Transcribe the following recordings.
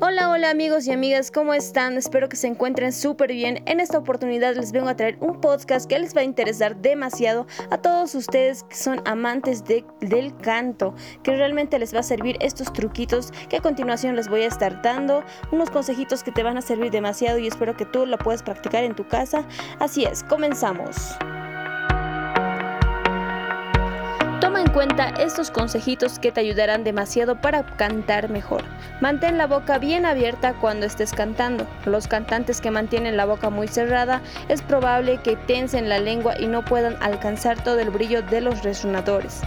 Hola, hola amigos y amigas, ¿cómo están? Espero que se encuentren súper bien. En esta oportunidad les vengo a traer un podcast que les va a interesar demasiado a todos ustedes que son amantes del canto, que realmente les va a servir estos truquitos que a continuación les voy a estar dando, unos consejitos que te van a servir demasiado y espero que tú lo puedas practicar en tu casa. Así es, comenzamos. En cuenta estos consejitos que te ayudarán demasiado para cantar mejor. Mantén la boca bien abierta cuando estés cantando. Los cantantes que mantienen la boca muy cerrada es probable que tensen la lengua y no puedan alcanzar todo el brillo de los resonadores.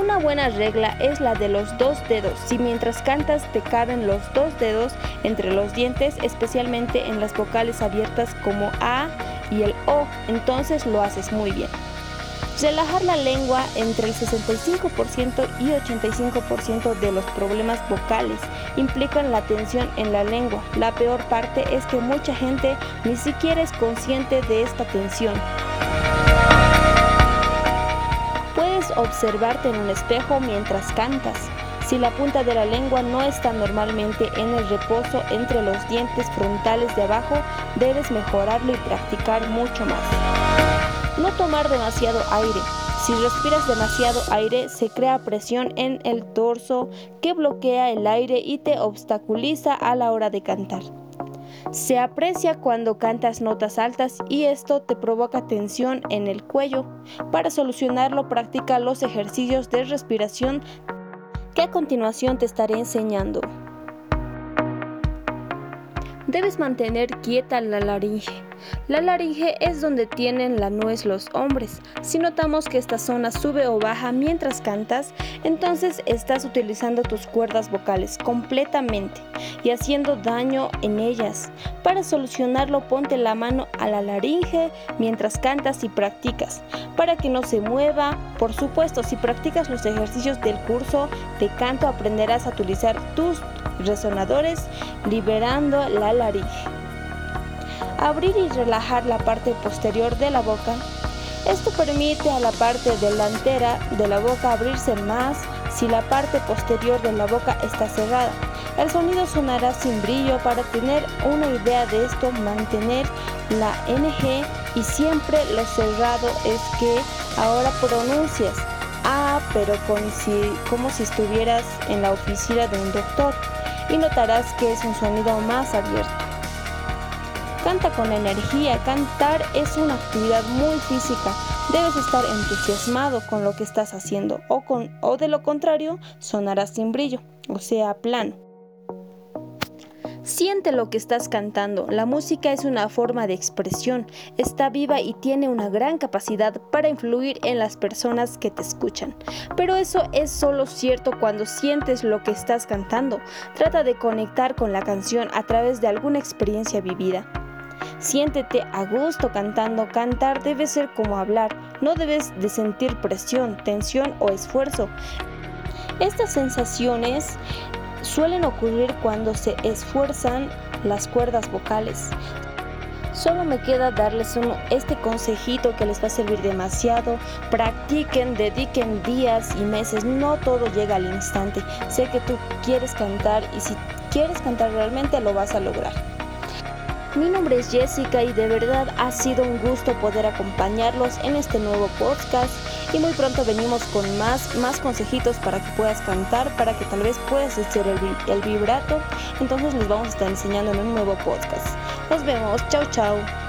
Una buena regla es la de los dos dedos. Si mientras cantas te caben los dos dedos entre los dientes, especialmente en las vocales abiertas como A, y el O, entonces lo haces muy bien. Relajar la lengua entre el 65% y 85% de los problemas vocales implican la tensión en la lengua. La peor parte es que mucha gente ni siquiera es consciente de esta tensión. Puedes observarte en un espejo mientras cantas. Si la punta de la lengua no está normalmente en el reposo entre los dientes frontales de abajo, debes mejorarlo y practicar mucho más. No tomar demasiado aire. Si respiras demasiado aire, se crea presión en el torso que bloquea el aire y te obstaculiza a la hora de cantar. Se aprecia cuando cantas notas altas y esto te provoca tensión en el cuello. Para solucionarlo, practica los ejercicios de respiración que a continuación te estaré enseñando. Debes mantener quieta la laringe. La laringe es donde tienen la nuez los hombres. Si notamos que esta zona sube o baja mientras cantas, entonces estás utilizando tus cuerdas vocales completamente y haciendo daño en ellas. Para solucionarlo, ponte la mano a la laringe mientras cantas y practicas, para que no se mueva. Por supuesto, si practicas los ejercicios del curso de canto, aprenderás a utilizar tus resonadores liberando la laringe. Abrir y relajar la parte posterior de la boca. Esto permite a la parte delantera de la boca abrirse más si la parte posterior de la boca está cerrada. El sonido sonará sin brillo. Para tener una idea de esto, mantener la NG y siempre lo cerrado es que ahora pronuncias A, pero como si estuvieras en la oficina de un doctor y notarás que es un sonido más abierto. Canta con energía, cantar es una actividad muy física. Debes estar entusiasmado con lo que estás haciendo o, con, o de lo contrario sonará sin brillo, o sea, plano. Siente lo que estás cantando. La música es una forma de expresión, está viva y tiene una gran capacidad para influir en las personas que te escuchan. Pero eso es solo cierto cuando sientes lo que estás cantando. Trata de conectar con la canción a través de alguna experiencia vivida. Siéntete a gusto cantando. Cantar debe ser como hablar. No debes de sentir presión, tensión o esfuerzo. Estas sensaciones suelen ocurrir cuando se esfuerzan las cuerdas vocales. Solo me queda darles este consejito que les va a servir demasiado. Practiquen, dediquen días y meses. No todo llega al instante. Sé que tú quieres cantar y si quieres cantar realmente lo vas a lograr. Mi nombre es Jessica y de verdad ha sido un gusto poder acompañarlos en este nuevo podcast y muy pronto venimos con más, más consejitos para que puedas cantar, para que tal vez puedas hacer el, vibrato. Entonces les vamos a estar enseñando en un nuevo podcast. Nos vemos, chao chao.